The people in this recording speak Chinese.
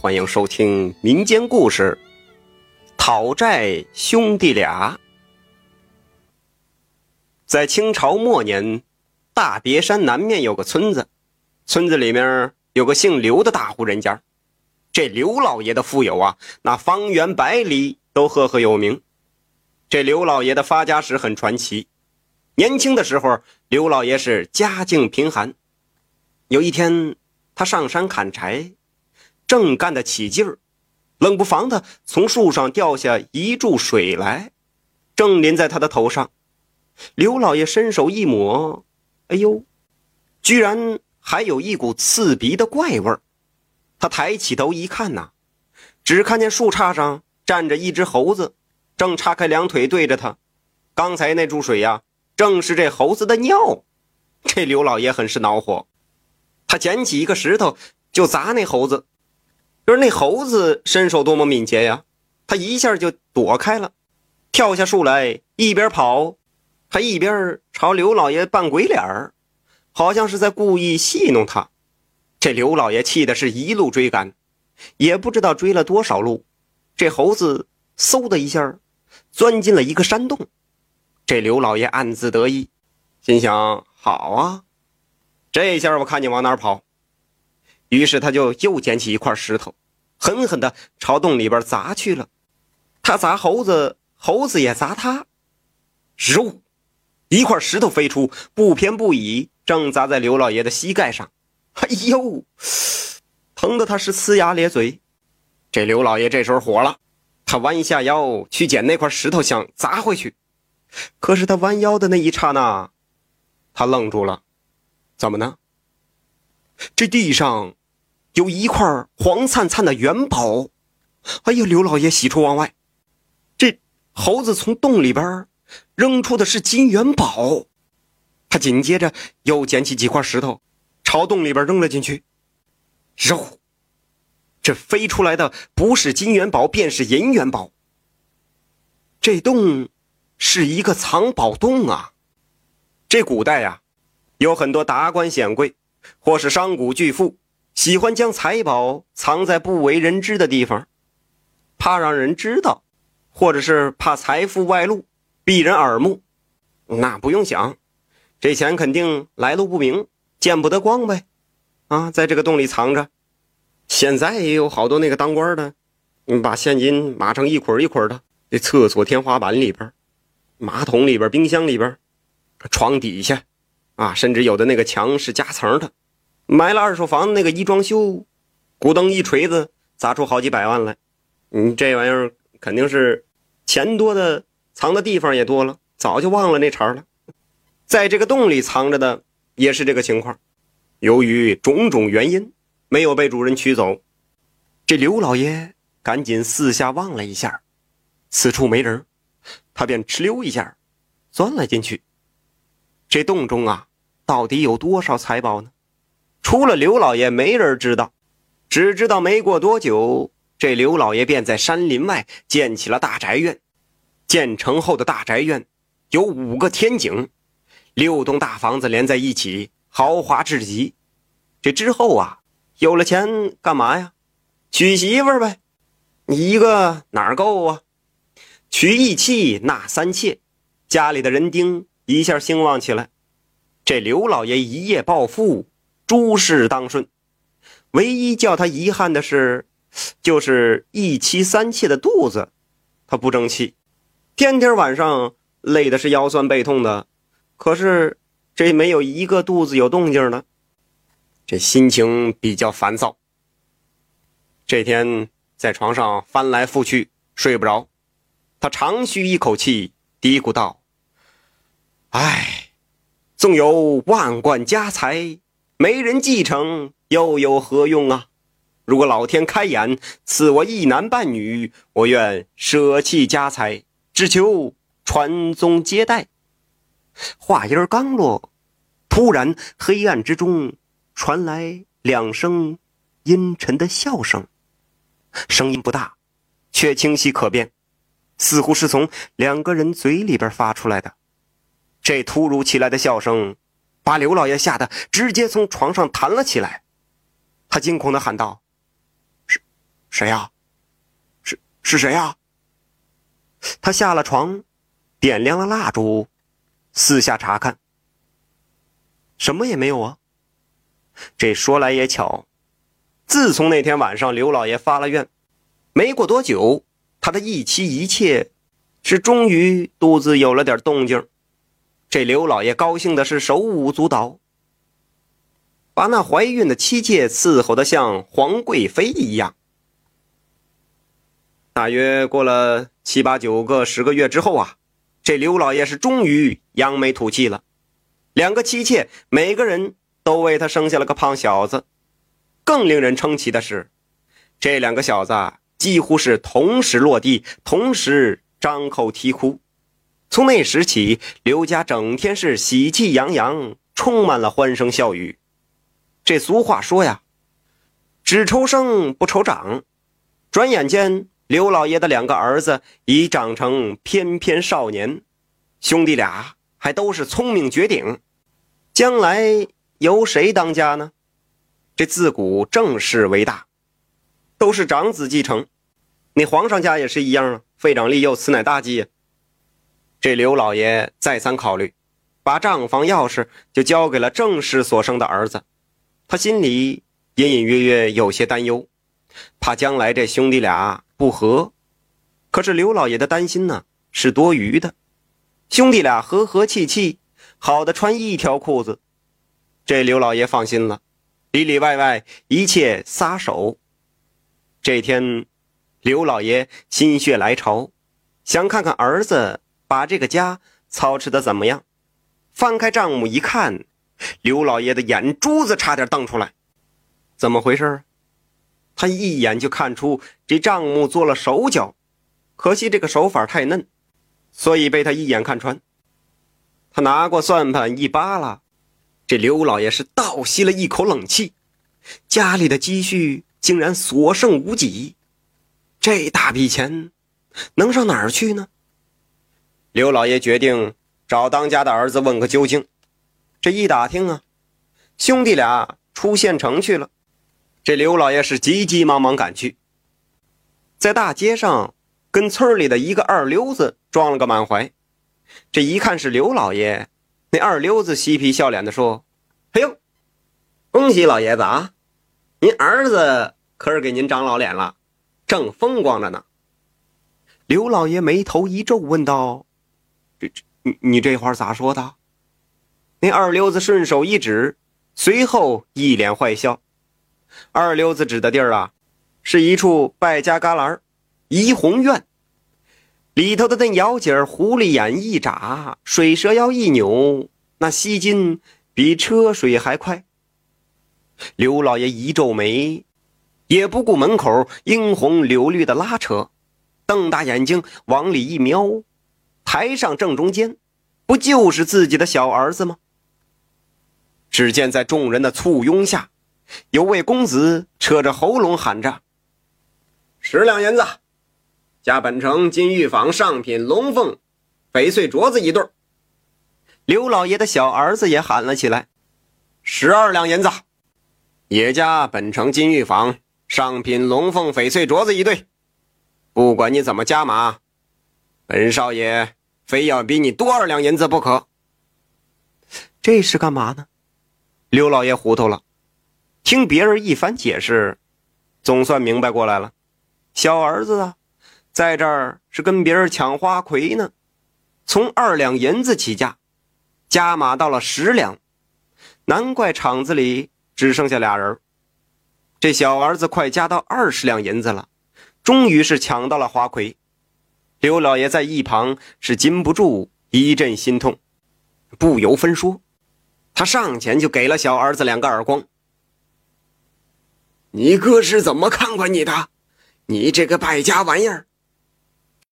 欢迎收听民间故事《讨债兄弟俩》。在清朝末年，大别山南面有个村子，村子里面有个姓刘的大户人家。这刘老爷的富有啊，那方圆百里都赫赫有名。这刘老爷的发家史很传奇。年轻的时候，刘老爷是家境贫寒。有一天，他上山砍柴。正干得起劲儿，冷不防的从树上掉下一柱水来，正淋在他的头上。刘老爷伸手一抹，哎呦，居然还有一股刺鼻的怪味儿。他抬起头一看呐，只看见树杈上站着一只猴子，正叉开两腿对着他。刚才那注水呀，正是这猴子的尿。这刘老爷很是恼火，他捡起一个石头就砸那猴子。就是那猴子身手多么敏捷呀！他一下就躲开了，跳下树来，一边跑，还一边朝刘老爷扮鬼脸儿，好像是在故意戏弄他。这刘老爷气的是一路追赶，也不知道追了多少路，这猴子嗖的一下钻进了一个山洞。这刘老爷暗自得意，心想：好啊，这下我看你往哪跑。于是他就又捡起一块石头，狠狠地朝洞里边砸去了。他砸猴子，猴子也砸他。肉，一块石头飞出，不偏不倚，正砸在刘老爷的膝盖上。哎呦，疼得他是呲牙咧嘴。这刘老爷这时候火了，他弯下腰去捡那块石头，想砸回去。可是他弯腰的那一刹那，他愣住了。怎么呢？这地上。有一块黄灿灿的元宝，哎呀！刘老爷喜出望外。这猴子从洞里边扔出的是金元宝，他紧接着又捡起几块石头，朝洞里边扔了进去。肉，这飞出来的不是金元宝，便是银元宝。这洞是一个藏宝洞啊！这古代呀，有很多达官显贵或是商贾巨富。喜欢将财宝藏在不为人知的地方，怕让人知道，或者是怕财富外露，避人耳目。那不用想，这钱肯定来路不明，见不得光呗。啊，在这个洞里藏着。现在也有好多那个当官的，你把现金码成一捆一捆的，这厕所天花板里边，马桶里边，冰箱里边，床底下，啊，甚至有的那个墙是夹层的。买了二手房，那个一装修，咕噔一锤子砸出好几百万来。你这玩意儿肯定是钱多的，藏的地方也多了，早就忘了那茬了。在这个洞里藏着的也是这个情况，由于种种原因没有被主人取走。这刘老爷赶紧四下望了一下，此处没人，他便哧溜一下钻了进去。这洞中啊，到底有多少财宝呢？除了刘老爷，没人知道。只知道没过多久，这刘老爷便在山林外建起了大宅院。建成后的大宅院有五个天井，六栋大房子连在一起，豪华至极。这之后啊，有了钱干嘛呀？娶媳妇呗。你一个哪够啊？娶一妻纳三妾，家里的人丁一下兴旺起来。这刘老爷一夜暴富。诸事当顺，唯一叫他遗憾的是，就是一妻三妾的肚子，他不争气，天天晚上累的是腰酸背痛的，可是这没有一个肚子有动静的，这心情比较烦躁。这天在床上翻来覆去睡不着，他长吁一口气，嘀咕道：“唉，纵有万贯家财。”没人继承又有何用啊？如果老天开眼赐我一男半女，我愿舍弃家财，只求传宗接代。话音刚落，突然黑暗之中传来两声阴沉的笑声，声音不大，却清晰可辨，似乎是从两个人嘴里边发出来的。这突如其来的笑声。把刘老爷吓得直接从床上弹了起来，他惊恐的喊道：“是谁呀？是是谁呀？他下了床，点亮了蜡烛，四下查看，什么也没有啊。这说来也巧，自从那天晚上刘老爷发了愿，没过多久，他的一妻一妾是终于肚子有了点动静。这刘老爷高兴的是手舞足蹈，把那怀孕的妻妾伺候的像皇贵妃一样。大约过了七八九个十个月之后啊，这刘老爷是终于扬眉吐气了。两个妻妾每个人都为他生下了个胖小子。更令人称奇的是，这两个小子几乎是同时落地，同时张口啼哭。从那时起，刘家整天是喜气洋洋，充满了欢声笑语。这俗话说呀，“只愁生不愁长”。转眼间，刘老爷的两个儿子已长成翩翩少年，兄弟俩还都是聪明绝顶。将来由谁当家呢？这自古正室为大，都是长子继承。你皇上家也是一样啊，废长立幼，此乃大忌。这刘老爷再三考虑，把账房钥匙就交给了正室所生的儿子。他心里隐隐约约有些担忧，怕将来这兄弟俩不和。可是刘老爷的担心呢是多余的，兄弟俩和和气气，好的穿一条裤子。这刘老爷放心了，里里外外一切撒手。这天，刘老爷心血来潮，想看看儿子。把这个家操持的怎么样？翻开账目一看，刘老爷的眼珠子差点瞪出来。怎么回事？他一眼就看出这账目做了手脚，可惜这个手法太嫩，所以被他一眼看穿。他拿过算盘一扒拉，这刘老爷是倒吸了一口冷气。家里的积蓄竟然所剩无几，这大笔钱能上哪儿去呢？刘老爷决定找当家的儿子问个究竟。这一打听啊，兄弟俩出县城去了。这刘老爷是急急忙忙赶去，在大街上跟村里的一个二流子撞了个满怀。这一看是刘老爷，那二流子嬉皮笑脸的说：“哎呦，恭喜老爷子啊！您儿子可是给您长老脸了，正风光着呢。”刘老爷眉头一皱，问道。这这，你你这话咋说的？那二流子顺手一指，随后一脸坏笑。二流子指的地儿啊，是一处败家旮旯怡红院里头的那姚姐儿，狐狸眼一眨，水蛇腰一扭，那吸金比车水还快。刘老爷一皱眉，也不顾门口樱红柳绿的拉扯，瞪大眼睛往里一瞄。台上正中间，不就是自己的小儿子吗？只见在众人的簇拥下，有位公子扯着喉咙喊着：“十两银子，加本城金玉坊上品龙凤翡翠镯子一对。”刘老爷的小儿子也喊了起来：“十二两银子，也加本城金玉坊上品龙凤翡翠镯子一对。不管你怎么加码，本少爷。”非要比你多二两银子不可。这是干嘛呢？刘老爷糊涂了，听别人一番解释，总算明白过来了。小儿子啊，在这儿是跟别人抢花魁呢。从二两银子起价，加码到了十两，难怪厂子里只剩下俩人。这小儿子快加到二十两银子了，终于是抢到了花魁。刘老爷在一旁是禁不住一阵心痛，不由分说，他上前就给了小儿子两个耳光。你哥是怎么看管你的？你这个败家玩意儿，